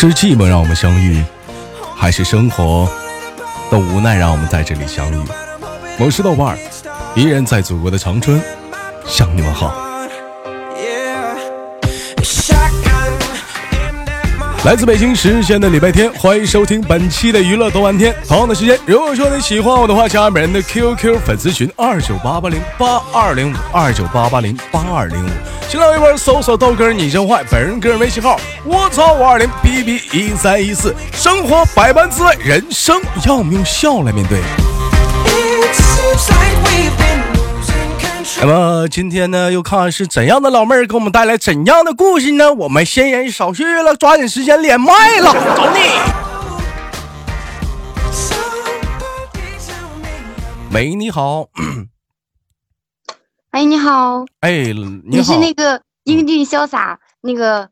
是寂寞让我们相遇，还是生活的无奈让我们在这里相遇？我是豆瓣儿，依然在祖国的长春向你们好。来自北京时间的礼拜天，欢迎收听本期的娱乐多玩天。同样的时间，如果说你喜欢我的话，加本人的 QQ 粉丝群二九八八零八二零五二九八八零八二零五。新浪微博搜索豆哥你真坏，本人个人微信号我操五二零 B B 一三一四。生活百般滋味，人生要我们用笑来面对。那么今天呢，又看是怎样的老妹儿给我们带来怎样的故事呢？我们闲言少叙了，抓紧时间连麦了，走你！喂，你好。哎，你好。哎，你是那个英俊潇洒、那个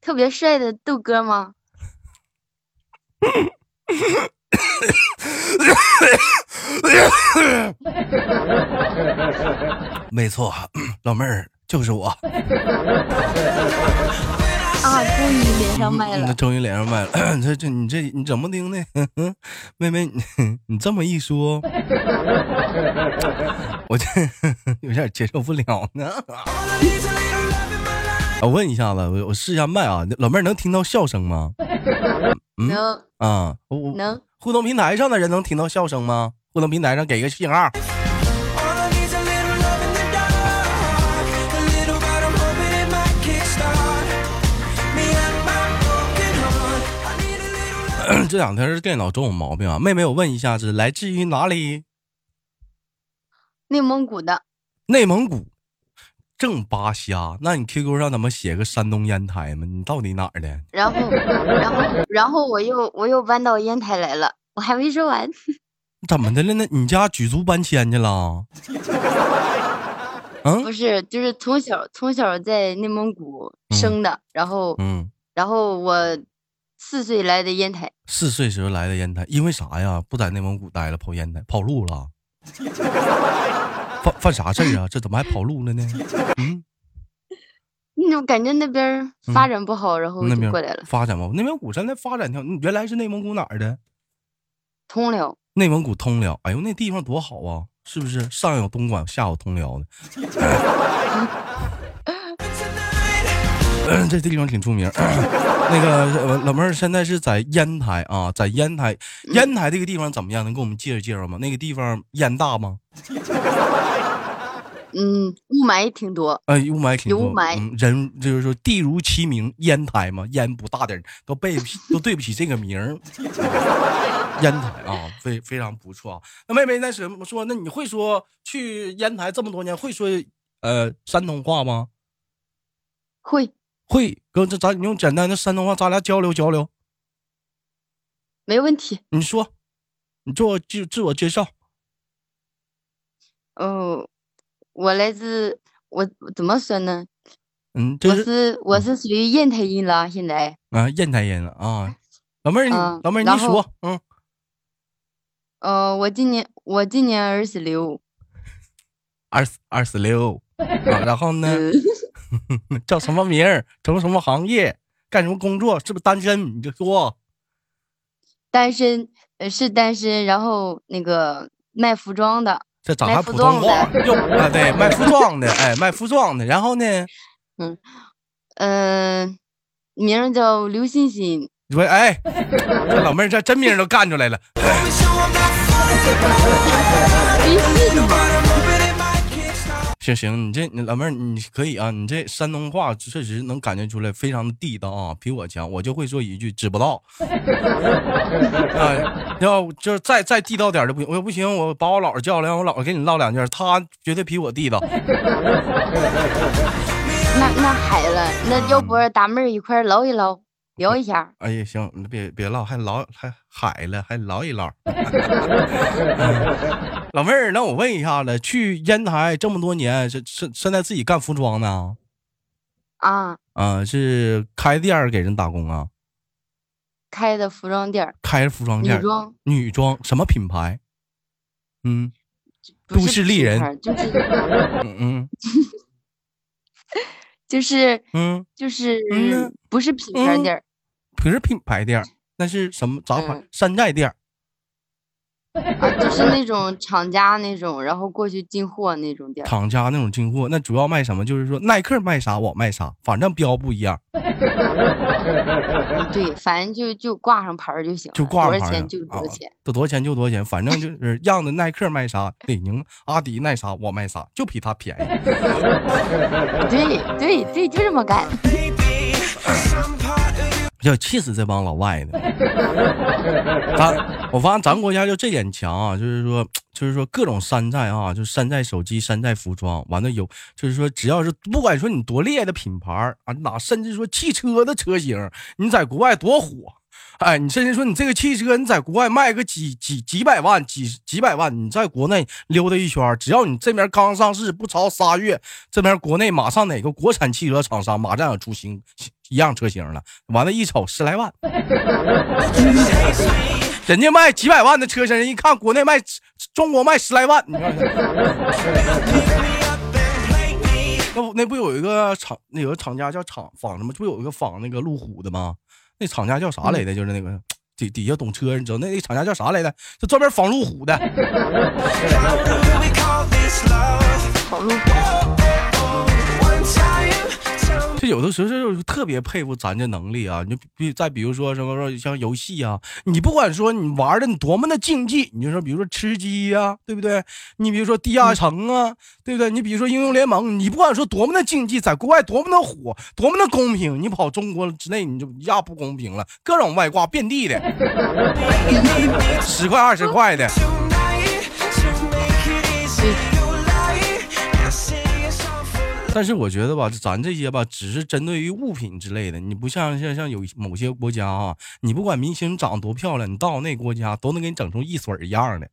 特别帅的豆哥吗？没错，老妹儿就是我。啊，终于连上麦了！终于连上麦了。这这你这你怎么听的？妹妹，你 你这么一说，我这有点接受不了呢。我问一下子，我我试一下麦啊，老妹儿能听到笑声吗？能啊，我能。互动平台上的人能听到笑声吗？互动平台上给个信号。这两天是电脑总有毛病啊！妹妹，我问一下，是来自于哪里？内蒙古的。内蒙古，正八瞎。那你 QQ 上怎么写个山东烟台吗？你到底哪儿的？然后，然后，然后我又我又搬到烟台来了。我还没说完。怎么的了那？你家举足搬迁去了？嗯，不是，就是从小从小在内蒙古生的，然后，嗯，然后我四岁来的烟台。四岁时候来的烟台，因为啥呀？不在内蒙古待了，跑烟台跑路了？犯犯啥事儿啊？这怎么还跑路了呢？嗯。那我感觉那边发展不好，然后就过来了。发展不好，内蒙古现在发展条，原来是内蒙古哪儿的？通辽，内蒙古通辽。哎呦，那地方多好啊！是不是上有东莞，下有通辽的？这地方挺出名。那个老妹儿现在是在烟台啊，在烟台。烟台这个地方怎么样？能给我们介绍介绍吗？那个地方烟大吗？嗯，雾霾挺多。哎，雾霾挺多。雾霾，人就是说地如其名，烟台嘛，烟不大点都背不起，都对不起这个名儿。烟台啊，非非常不错啊。那妹妹，那什么说？那你会说去烟台这么多年，会说呃山东话吗？会会，哥，这咱用简单的山东话，咱俩交流交流。没问题。你说，你做自自我介绍。哦。我来自我怎么说呢？嗯，我是我是属于烟台人了，现在啊，烟台人了啊，老妹儿，你老妹儿你说，嗯，呃，我今年我今年二十六，二十二十六，然后呢，叫什么名儿？从什么行业？干什么工作？是不是单身？你就说，单身，呃，是单身，然后那个卖服装的。这咋还普通话？又啊，对，卖服装的，哎，卖服装的。然后呢？嗯，呃，名叫刘欣欣。你说，哎，这老妹儿这真名都干出来了。行行，你这你老妹儿你可以啊，你这山东话确实能感觉出来，非常的地道啊，比我强。我就会说一句，知不道。啊，要就是再再地道点的不行，我不行，我把我姥姥叫来，让我姥姥给你唠两句，他绝对比我地道。那那嗨了，那要不大妹儿一块唠一唠。聊一下，哎呀，行，你别别唠，还唠还海了，还唠一唠。老妹儿，那我问一下子，去烟台这么多年，是是现在自己干服装呢？啊啊，是开店给人打工啊？开的服装店，开服装店，女装，女装什么品牌？嗯，都市丽人，就是嗯嗯。就是，嗯，就是嗯，不是品牌店儿，不是品牌店，那是什么杂牌？山寨店。啊，就是那种厂家那种，然后过去进货那种店。厂家那种进货，那主要卖什么？就是说耐克卖啥我卖啥，反正标不一样。对，反正就就挂上牌就行，就挂上牌。多少钱就多少钱，多多少钱就多少钱，反正就是 样子耐克卖啥，李宁、阿迪卖啥我卖啥，就比他便宜。对对对，就这么干。要气死这帮老外的！咱我发现咱国家就这点强啊，就是说，就是说各种山寨啊，就山寨手机、山寨服装，完了有，就是说只要是不管说你多厉害的品牌啊，哪甚至说汽车的车型，你在国外多火，哎，你甚至说你这个汽车你在国外卖个几几几百万、几几百万，你在国内溜达一圈，只要你这边刚上市不超仨月，这边国内马上哪个国产汽车厂商马上要出新。一样车型了，完了，一瞅十来万，人家卖几百万的车型，人一看国内卖，中国卖十来万，你看，那不那不有一个厂，那有个厂家叫厂仿什么？不有一个仿那个路虎的吗？那厂家叫啥来的？就是那个底底下懂车，你知道那那厂家叫啥来的？就专门仿路虎的。这有的时候就特别佩服咱这能力啊！你比再比如说什么说像游戏啊，你不管说你玩的你多么的竞技，你就说比如说吃鸡呀，对不对？你比如说地下城啊，对不对？你比如说英雄联盟，你不管说多么的竞技，在国外多么的火，多么的公平，你跑中国之内你就一下不公平了，各种外挂遍地的，十块二十块的。但是我觉得吧，咱这些吧，只是针对于物品之类的。你不像像像有某些国家啊，你不管明星长得多漂亮，你到那国家都能给你整出一水一样的。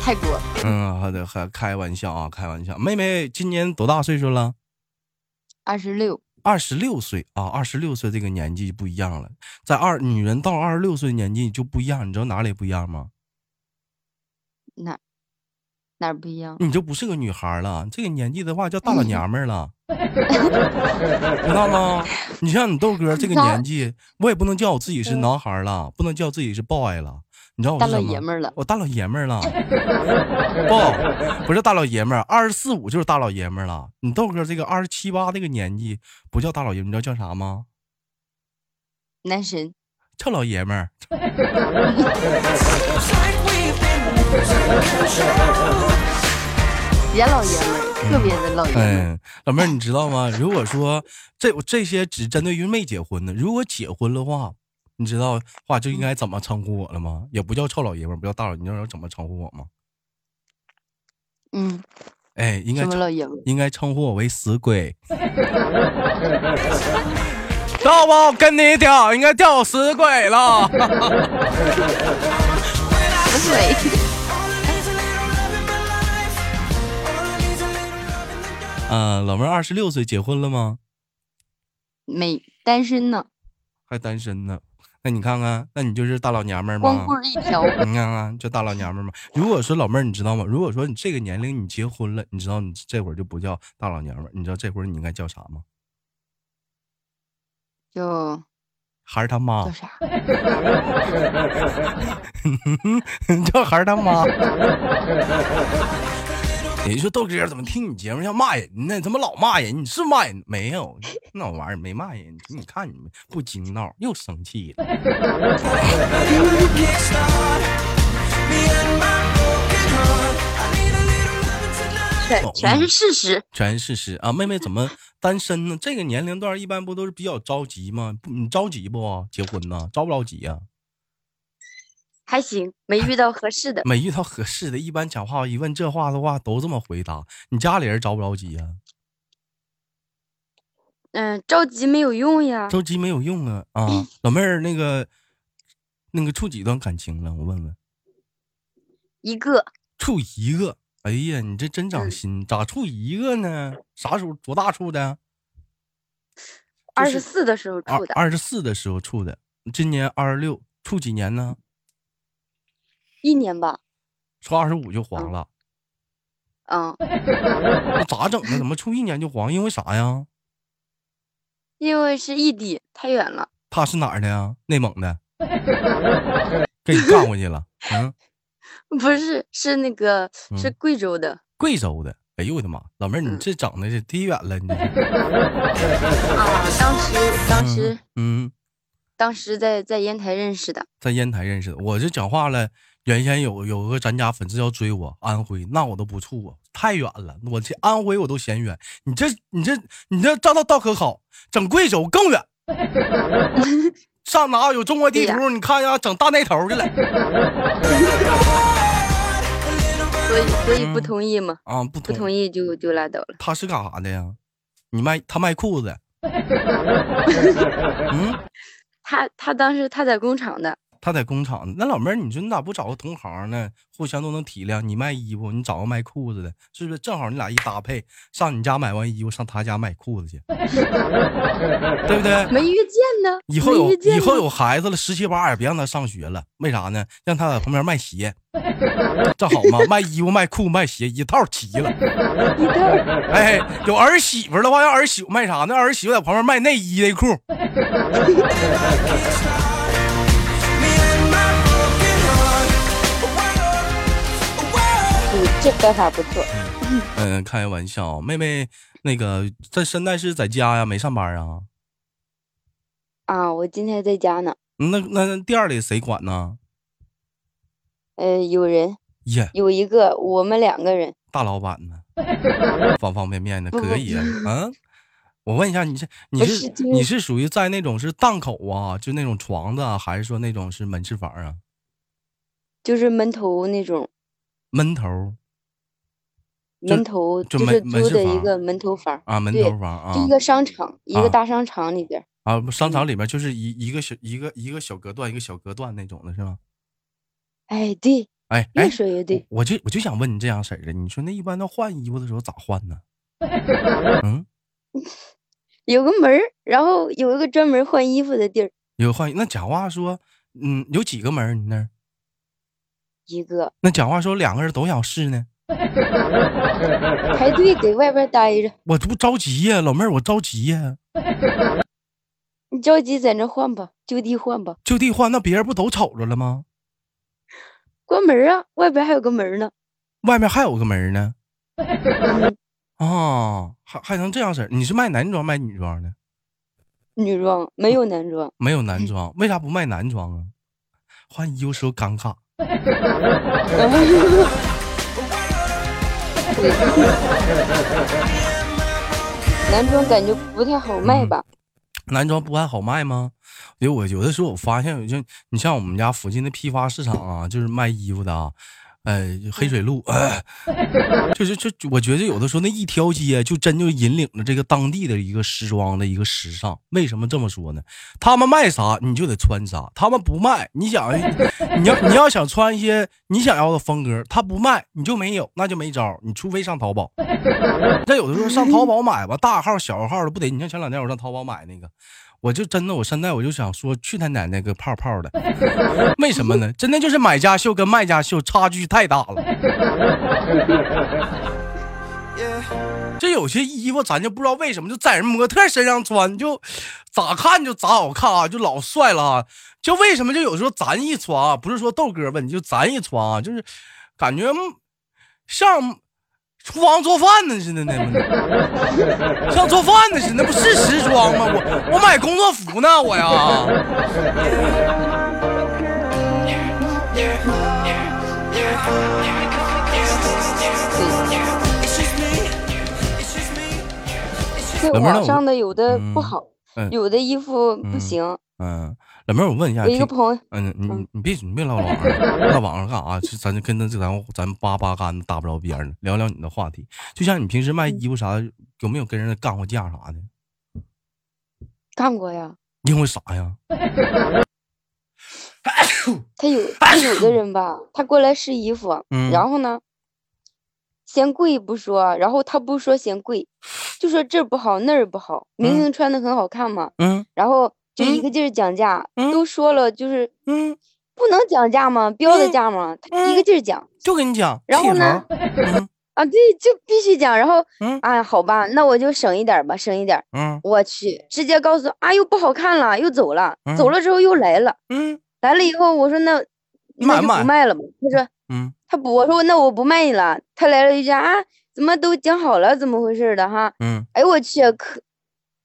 泰国。嗯，好的，还开玩笑啊，开玩笑。妹妹今年多大岁数了？二十六。二十六岁啊，二十六岁这个年纪不一样了。在二女人到二十六岁年纪就不一样，你知道哪里不一样吗？哪？哪不一样？你就不是个女孩了，这个年纪的话叫大老娘们了，知道吗？你像你豆哥这个年纪，我也不能叫我自己是男孩了，不能叫自己是 boy 了，你知道我大老爷们了，我大老爷们儿了，不，不是大老爷们儿，二十四五就是大老爷们儿了。你豆哥这个二十七八这个年纪不叫大老爷们，你知道叫啥吗？男神，臭老爷们儿。别老爷们儿，特别的老爷们儿。老妹儿，你知道吗？如果说这这些只针对于没结婚的，如果结婚的话，你知道话就应该怎么称呼我了吗？也不叫臭老爷们儿，不叫大老，你知道怎么称呼我吗？嗯，哎，应该？应该称呼我为死鬼。知道不跟你屌，应该钓死鬼了。死鬼。嗯，老妹儿二十六岁，结婚了吗？没，单身呢。还单身呢？那你看看，那你就是大老娘们吗？光棍一条。你看看，就大老娘们儿吗？如果说老妹儿，你知道吗？如果说你这个年龄你结婚了，你知道你这会儿就不叫大老娘们儿，你知道这会儿你应该叫啥吗？就孩儿他妈。叫啥？叫孩儿他妈。人说豆哥怎么听你节目像骂人呢？怎么老骂人？你是骂人没有？那玩意儿没骂人。你看你们不经闹又生气了。全全是事实，全是事实啊！妹妹怎么单身呢？这个年龄段一般不都是比较着急吗？不，你着急不？结婚呢？着不着急呀？还行，没遇到合适的。没遇到合适的，一般讲话一问这话的话都这么回答。你家里人着不着急呀？嗯，着急没有用呀。着急没有用啊！啊，老妹儿，那个那个处几段感情了？我问问。一个。处一个。哎呀，你这真长心，咋处一个呢？啥时候多大处的？二十四的时候处的。二十四的时候处的，今年二十六，处几年呢？一年吧，处二十五就黄了。嗯，那咋整呢？怎么处一年就黄？因为啥呀？因为是异地，太远了。他是哪儿的呀？内蒙的。给你干过去了。嗯，不是，是那个是贵州的。贵州的。哎呦我的妈，老妹儿，你这整的是忒远了，你。啊，当时当时嗯，当时在在烟台认识的，在烟台认识的。我这讲话了，原先有有个咱家粉丝要追我，安徽，那我都不处啊，太远了，我这安徽我都嫌远。你这你这你这照到道可好，整贵州更远。上哪有中国地图？你看一下，整大那头去了。所以，所以不同意嘛？啊，不同意就就拉倒了。他是干啥的呀？你卖他卖裤子？嗯，他他当时他在工厂的。他在工厂，那老妹儿，你说你咋不找个同行呢？互相都能体谅。你卖衣服，你找个卖裤子的，是不是正好你俩一搭配？上你家买完衣服，上他家买裤子去，对不对？没遇见呢。以后有以后有孩子了，十七八也别让他上学了。为啥呢？让他在旁边卖鞋，正好嘛，卖衣服、卖裤、卖鞋，一套齐了。一套。哎，有儿媳妇的话，让儿媳妇卖啥呢？儿媳妇在旁边卖内衣内裤。这办法不错。嗯，开个玩笑，妹妹，那个在现在是在家呀，没上班啊？啊，我今天在家呢。那那店里谁管呢？呃，有人。耶，有一个，我们两个人。大老板呢？方方面面的可以啊。嗯，我问一下，你是你是你是属于在那种是档口啊，就那种床子，还是说那种是门市房啊？就是门头那种。门头。门头就是租的一个门头房啊，门头房啊，一个商场，一个大商场里边啊，商场里边就是一一个小一个一个小隔断，一个小隔断那种的是吗？哎，对，哎，越说越对，我就我就想问你这样式儿的，你说那一般都换衣服的时候咋换呢？嗯，有个门儿，然后有一个专门换衣服的地儿。有换那讲话说，嗯，有几个门儿？你那儿一个。那讲话说两个人都想试呢？排队给外边待着，我这不着急呀，老妹儿，我着急呀。你着急在那换吧，就地换吧。就地换，那别人不都瞅着了吗？关门啊，外边还有个门呢。外面还有个门呢。啊，还还能这样式你是卖男装卖女装的？女装没有男装，没有男装，为啥不卖男装啊？换衣服时候尴尬。男装感觉不太好卖吧？男装不还好卖吗？因为我有的时候我发现，就你像我们家附近的批发市场啊，就是卖衣服的啊。哎，黑水路，就是就我觉得有的时候那一条街就真就引领了这个当地的一个时装的一个时尚。为什么这么说呢？他们卖啥你就得穿啥，他们不卖，你想你要你要想穿一些你想要的风格，他不卖你就没有，那就没招，你除非上淘宝。那有的时候上淘宝买吧，大号小号的不得？你像前两天我上淘宝买那个。我就真的，我现在我就想说，去他奶奶个泡泡的！为什么呢？真的就是买家秀跟卖家秀差距太大了。这有些衣服咱就不知道为什么就在人模特身上穿，就咋看就咋好看啊，就老帅了啊！就为什么就有时候咱一穿啊，不是说豆哥问题，就咱一穿啊，就是感觉像。厨房做饭呢似的，那 不像做饭呢似的，那不是时装吗？我我买工作服呢，我呀。这网上的有的不好，有的衣服不行。嗯。老妹儿，我问一下，一个朋友，嗯，你你别你别唠网上，唠网上干啥？就咱就跟他这咱咱八八竿子打不着边儿呢，聊聊你的话题。就像你平时卖衣服啥的，有没有跟人干过架啥的？干过呀。因为啥呀？他有他有的人吧，他过来试衣服，然后呢，嫌贵不说，然后他不说嫌贵，就说这儿不好那儿不好，明明穿的很好看嘛。嗯。然后。就一个劲儿讲价，都说了就是，嗯，不能讲价吗？标的价吗？他一个劲儿讲，就跟你讲。然后呢，啊，对，就必须讲。然后，嗯，啊，好吧，那我就省一点吧，省一点。嗯，我去，直接告诉，啊，又不好看了，又走了。走了之后又来了。嗯，来了以后，我说那那就不卖了吧。他说，嗯，他不，我说那我不卖你了。他来了一句啊，怎么都讲好了，怎么回事的哈？嗯，哎我去，可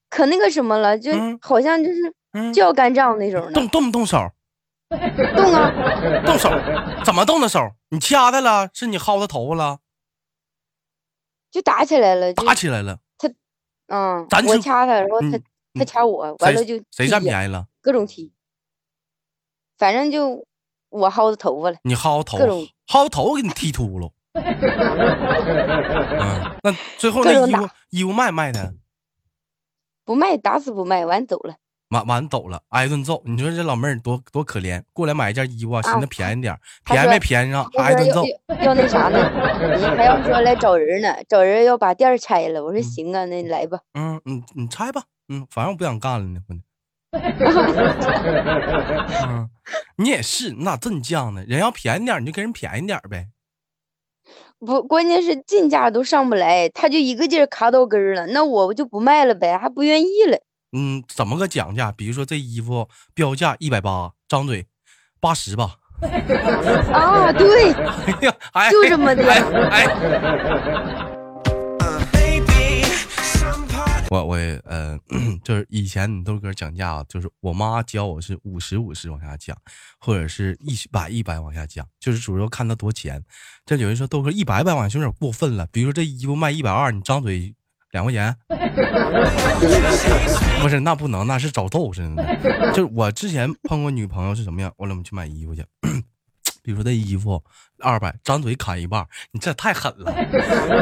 可那个什么了，就好像就是就要干仗那种。动动不动手？动啊！动手？怎么动的手？你掐他了？是你薅他头发了？就打起来了，打起来了。他，嗯，我掐他，然后他他掐我，完了就谁占便宜了？各种踢，反正就我薅他头发了。你薅头发，薅头给你踢秃噜。嗯，那最后那衣服衣服卖卖的？不卖，打死不卖，完走了。完完走了，挨顿揍。你说这老妹儿多多可怜，过来买一件衣服，寻思便宜点，便宜没便宜上，挨顿揍。要那啥呢？还要说来找人呢，找人要把店拆了。我说行啊，那你来吧。嗯，你你拆吧。嗯，反正我不想干了呢。嗯，你也是，你咋这么犟呢？人要便宜点，你就给人便宜点呗。不，关键是进价都上不来，他就一个劲儿卡到根儿了，那我就不卖了呗，还不愿意了。嗯，怎么个讲价？比如说这衣服标价一百八，张嘴八十吧。啊，对，就这么的。我我呃，就是以前你豆哥讲价，就是我妈教我是五十五十往下讲，或者是一百一百往下讲，就是主要看他多钱。这有人说豆哥一百百往下有点过分了，比如说这衣服卖一百二，你张嘴。两块钱，不是那不能，那是找揍似的。就我之前碰过女朋友是什么样？我领去买衣服去，比如说这衣服二百，张嘴砍一半，你这太狠了。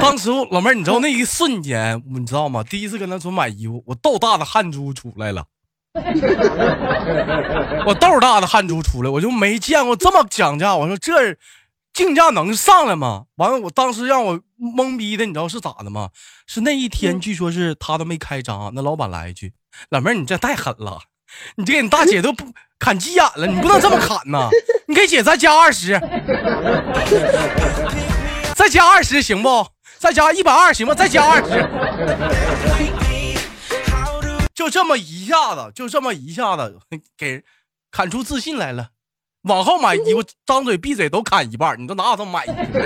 当时老妹儿，你知道那一瞬间，你知道吗？第一次跟他说买衣服，我豆大的汗珠出来了，我豆大的汗珠出来，我就没见过这么讲价。我说这。竞价能上来吗？完了，我当时让我懵逼的，你知道是咋的吗？是那一天，据说是他都没开张，那老板来一句：“老妹儿，你这太狠了，你这给你大姐都不砍急眼了，你不能这么砍呐！你给姐再加二十，再加二十行不？再加一百二行不？再加二十，就这么一下子，就这么一下子给砍出自信来了。”往后买衣服，张嘴闭嘴都砍一半，你都哪有这么买衣服的？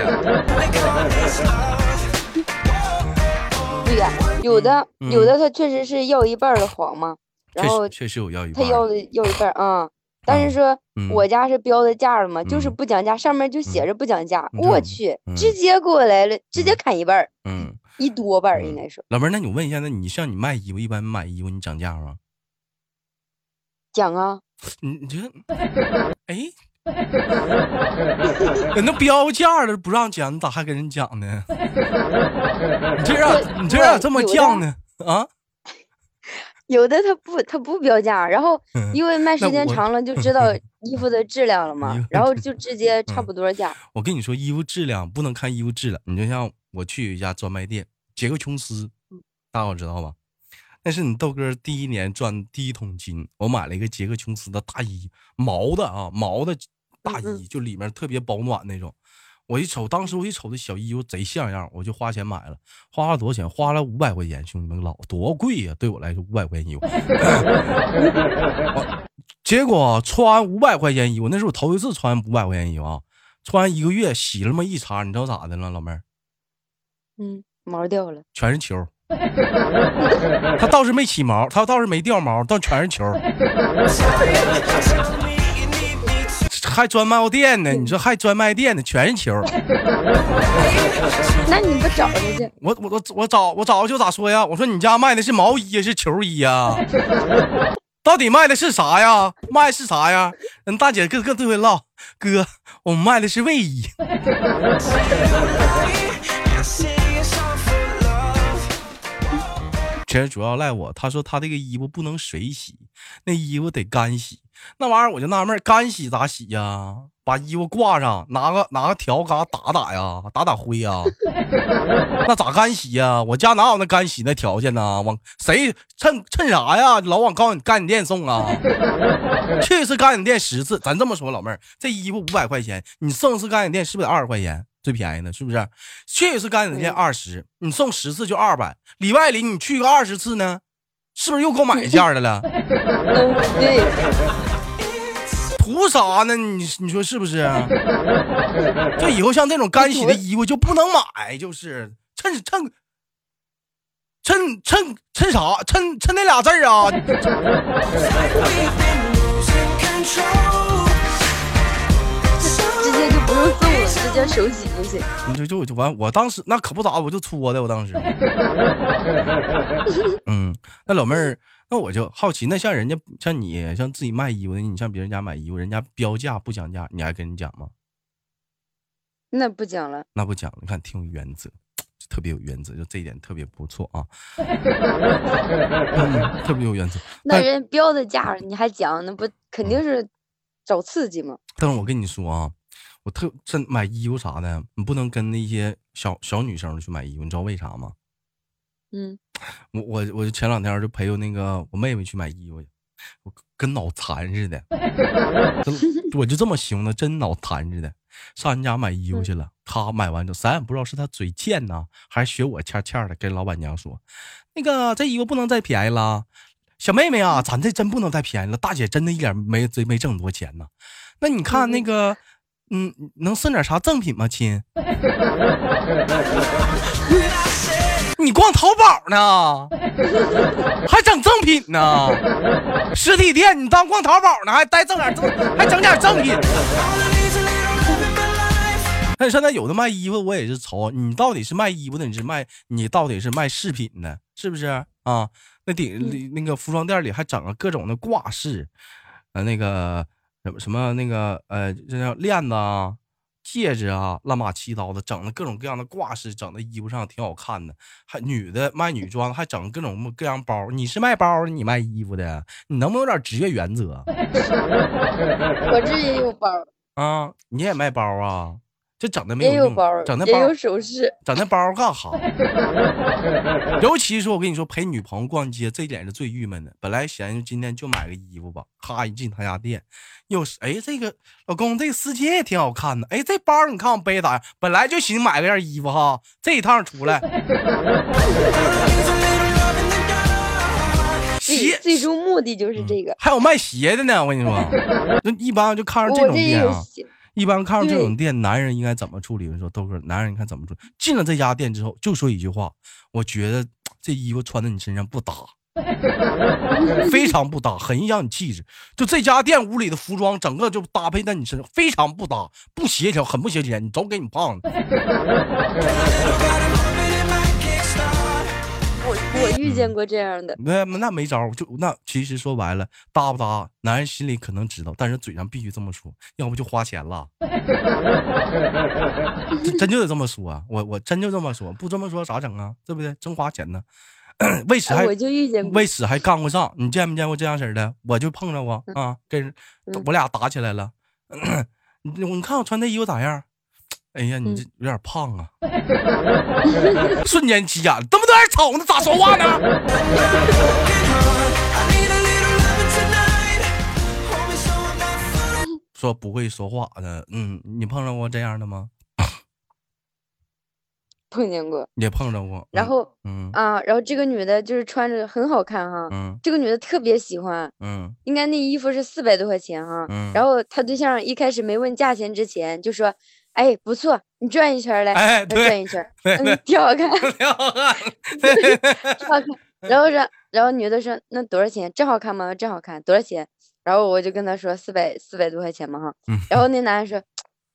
对呀，有的有的他确实是要一半的黄嘛，然后确实有要一半，他要的要一半啊。但是说我家是标的价了嘛，就是不讲价，上面就写着不讲价。我去，直接给我来了，直接砍一半，嗯，一多半应该是。老妹儿，那你问一下，那你像你卖衣服，一般买衣服你讲价吗？讲啊。你你这，哎，人那标价了不让讲，你咋还跟人讲呢？你这样，你这样这么犟呢？啊？有的他不他不标价，然后因为卖时间长了就知道衣服的质量了嘛，然后就直接差不多价。我跟你说，衣服质量不能看衣服质量，你就像我去一家专卖店，杰克琼斯，大伙知道吧？那是你豆哥第一年赚第一桶金，我买了一个杰克琼斯的大衣，毛的啊，毛的大衣，就里面特别保暖那种。我一瞅，当时我一瞅这小衣服贼像样，我就花钱买了，花了多少钱？花了五百块钱，兄弟们老多贵呀！对我来说，五百块钱衣服，结果穿五百块钱衣服，那是我头一次穿五百块钱衣服啊！穿一个月，洗了么一茬，你知道咋的了，老妹儿？嗯，毛掉了，全是球。他倒是没起毛，他倒是没掉毛，但全是球。还专卖店呢？你说还专卖店呢？全是球。那你不找？我我我我找我找就咋说呀？我说你家卖的是毛衣是球衣呀？到底卖的是啥呀？卖是啥呀？人大姐个个都会唠，哥，我们卖的是卫衣。其实主要赖我，他说他这个衣服不能水洗，那衣服得干洗。那玩意儿我就纳闷，干洗咋洗呀？把衣服挂上，拿个拿个条嘎打打呀，打打灰呀。那咋干洗呀？我家哪有那干洗那条件呢？往谁趁趁啥呀？老往干干洗店送啊？去一次干洗店十次，咱这么说，老妹儿，这衣服五百块钱，你送一次干洗店是不是得二十块钱？最便宜的，是不是？去一次干洗店二十，你送十次就二百。里外里你去个二十次呢，是不是又够买一件的了？对，图啥呢？你你说是不是？就以后像这种干洗的衣服就不能买，就是趁趁趁趁趁啥？趁趁那俩字儿啊！直接就不用送了，直接手洗就行。你就就就完，我当时那可不咋，我就搓的，我当时。嗯，那老妹儿，那我就好奇，那像人家像你像自己卖衣服的，你像别人家买衣服，人家标价不讲价，你还跟人讲吗？那不讲了，那不讲了，你看挺有原则，特别有原则，就这一点特别不错啊。嗯，特别有原则。那人标的价你还讲，那不肯定是找刺激吗？但是我跟你说啊，我特真买衣服啥的，你不能跟那些小小女生去买衣服，你知道为啥吗？嗯，我我我就前两天就陪我那个我妹妹去买衣服，我跟脑残似的，我就这么形容，真脑残似的。上人家买衣服去了，他买完之后，咱也不知道是他嘴贱呢，还是学我欠欠的，跟老板娘说，那个这衣服不能再便宜了，小妹妹啊，咱这真不能再便宜了，大姐真的一点没没没挣多钱呢。那你看那个，嗯，能送点啥赠品吗，亲？你逛淘宝呢，还整赠品呢？实体店你当逛淘宝呢，还带赠点赠，还整点赠品。那现在有的卖衣服，我也是愁，你到底是卖衣服的，你是卖你到底是卖饰品的，是不是啊？那顶那个服装店里还整了各种的挂饰，呃，那个什么什么那个呃，这叫链子啊、戒指啊，乱码七糟的，整的各种各样的挂饰，整的衣服上挺好看的。还女的卖女装，还整各种各样包。你是卖包的，你卖衣服的，你能不能有点职业原则？我这也有包啊，你也卖包啊？这整的没有用，整那包有首饰，整那包干哈？尤其是我跟你说，陪女朋友逛街，这点是最郁闷的。本来寻思今天就买个衣服吧，咔一进他家店，又是哎这个老公这个丝巾也挺好看的，哎这包你看我背咋样？本来就寻思买个件衣服哈，这一趟出来，鞋最终目的就是这个，还有卖鞋的呢。我跟你说，那一般就看上这种店啊。一般看到这种店，男人应该怎么处理？你说豆哥，男人你看怎么处理？进了这家店之后，就说一句话：我觉得 这衣服穿在你身上不搭，非常不搭，很影响你气质。就这家店屋里的服装，整个就搭配在你身上非常不搭，不协调，很不协调。你都，给你胖的。我遇见过这样的，那那没招，就那其实说白了，搭不搭，男人心里可能知道，但是嘴上必须这么说，要不就花钱了。真就得这么说，我我真就这么说，不这么说咋整啊？对不对？真花钱呢。为此还我就遇见，为此还干过仗。你见没见过这样式的？我就碰着过啊，跟我俩打起来了。你你看我穿这衣服咋样？哎呀，你这有点胖啊！瞬间急眼，这么多人瞅呢，咋说话呢？说不会说话的，嗯，你碰到过这样的吗？碰见过，也碰着过。然后，嗯啊，然后这个女的就是穿着很好看哈，嗯，这个女的特别喜欢，嗯，应该那衣服是四百多块钱哈，嗯，然后她对象一开始没问价钱之前就说。哎，不错，你转一圈来，哎，转一圈，嗯，挺好看，挺好看，挺好看。然后说，然后女的说，那多少钱？真好看吗？真好看，多少钱？然后我就跟他说四百四百多块钱嘛哈。然后那男的说，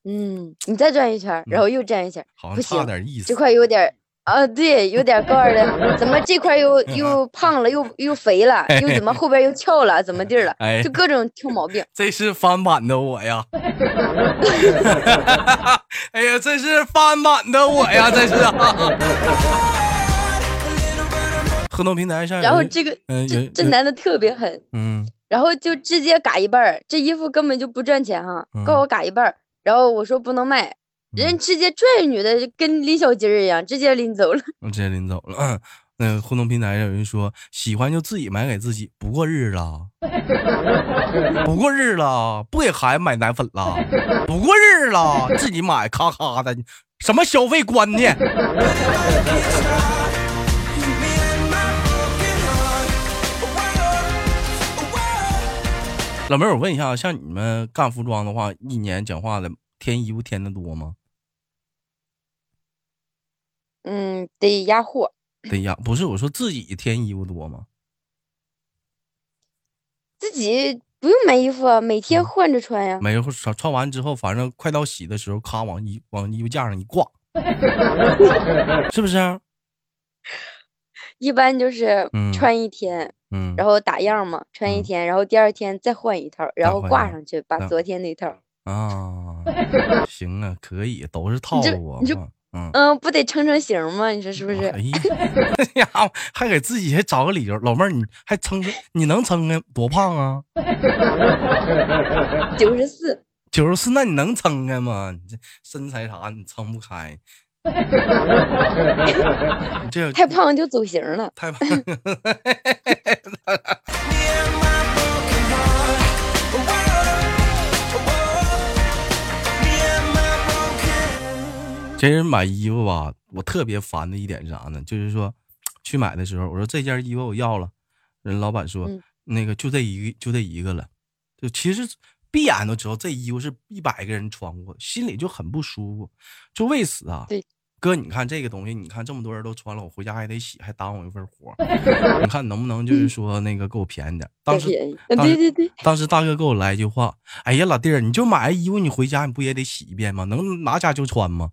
嗯，你再转一圈，然后又转一圈，不行，这块有点。啊，对，有点高的，怎么这块又又胖了，又又肥了，又怎么后边又翘了，怎么地了？哎，就各种挑毛病。这是翻版的我呀！哎呀，这是翻版的我呀！这是。合同平台上。然后这个这这男的特别狠，嗯，然后就直接嘎一半儿，这衣服根本就不赚钱哈，告我嘎一半儿，然后我说不能卖。人直接拽女的，跟拎小鸡儿一样，直接拎走了。直接拎走了。那个互动平台上有人说喜欢就自己买给自己，不过日了，不过日了，不给孩子买奶粉了，不过日了，自己买咔咔的，什么消费观念？老妹儿，我问一下，像你们干服装的话，一年讲话的添衣服添的多吗？嗯，得压货。得压，不是我说自己添衣服多吗？自己不用买衣服，每天换着穿呀。每穿穿完之后，反正快到洗的时候，咔往衣往衣服架上一挂，是不是？一般就是穿一天。嗯，然后打样嘛，穿一天，然后第二天再换一套，然后挂上去，把昨天那套。啊，行啊，可以，都是套路啊。嗯嗯，不得成成型吗？你说是不是？哎呀，还给自己还找个理由，老妹儿，你还撑你能撑开多胖啊？九十四。九十四，那你能撑开吗？你这身材啥，你撑不开。这太胖就走形了。太胖。其实买衣服吧，我特别烦的一点是啥呢？就是说，去买的时候，我说这件衣服我要了，人老板说那个就这一就这一个了。就其实闭眼都知道这衣服是一百个人穿过，心里就很不舒服，就为此啊。对。哥，你看这个东西，你看这么多人都穿了，我回家还得洗，还耽误我一份活。你看能不能就是说那个给我便宜点？当时，对对对，当时大哥给我来一句话：“哎呀，老弟儿，你就买衣服，你回家你不也得洗一遍吗？能拿家就穿吗？”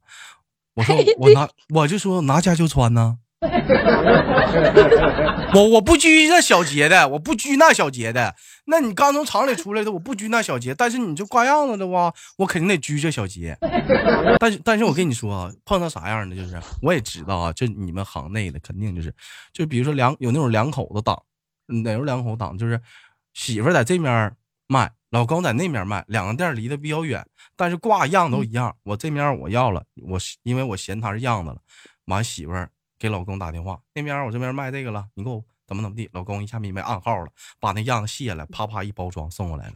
我说：“我拿，我就说拿家就穿呢。” 我我不拘那小节的，我不拘那小节的。那你刚从厂里出来的，我不拘那小节。但是你就挂样子的话，我肯定得拘这小节。但是但是我跟你说啊，碰到啥样的就是，我也知道啊，就你们行内的肯定就是，就比如说两有那种两口子档，哪有两口档就是媳妇在这面卖，老公在那面卖，两个店离得比较远，但是挂样都一样。我这面我要了，我因为我嫌他是样子了，完媳妇。给老公打电话，那边我这边卖这个了，你给我怎么怎么地？老公一下明白暗号了，把那样子卸了，啪啪一包装送过来了，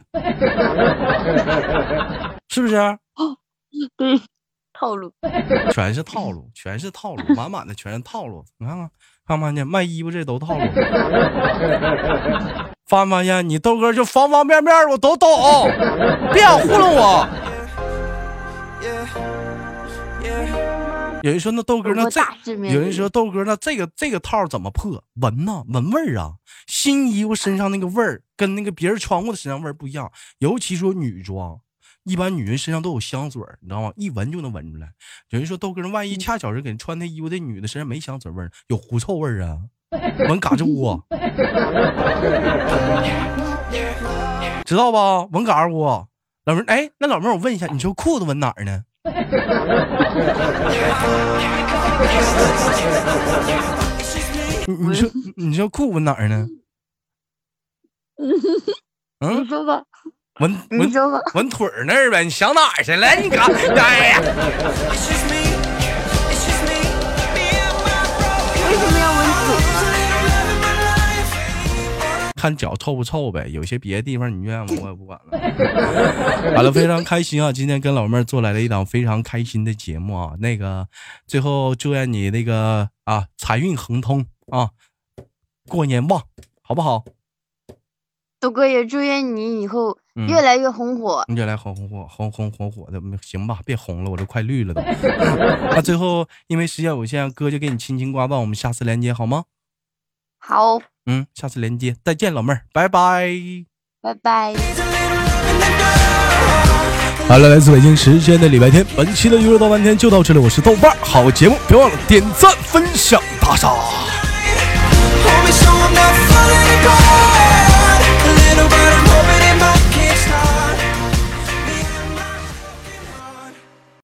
是不是？对，套路，全是套路，全是套路，满满的全是套路。你看看，看没看见卖衣服这都套路？发没发现？你豆哥就方方面面我都懂，别想糊弄我。有人说那豆哥那这，有人说豆哥那这个这个套怎么破？闻呐，闻味儿啊！新衣服身上那个味儿跟那个别人穿过的身上味儿不一样，尤其说女装，一般女人身上都有香水你知道吗？一闻就能闻出来。有人说豆哥，万一恰巧是给人穿那衣服的女的身上没香水味儿，有狐臭味儿啊？闻嘎吱窝，知道吧？闻嘎吱窝。老妹儿，哎，那老妹儿，我问一下，你说裤子闻哪儿呢？你你说你说裤纹哪儿呢？嗯，你说吧。纹纹纹腿儿那儿呗？你想哪儿去了？你干哎呀！看脚臭不臭呗，有些别的地方你愿意，我也不管了。好了，非常开心啊！今天跟老妹儿做来了一档非常开心的节目啊。那个最后祝愿你那个啊财运亨通啊，过年旺，好不好？豆哥也祝愿你以后越来越红火，越来红红火红红火火的，行吧？别红了，我都快绿了都。那最后因为时间有限，哥就给你轻轻挂断，我们下次连接好吗？好，嗯，下次连接，再见，老妹儿，拜拜，拜拜。好了，来自北京时间的礼拜天，本期的娱乐到半天就到这里，我是豆瓣，好节目，别忘了点赞、分享、打赏。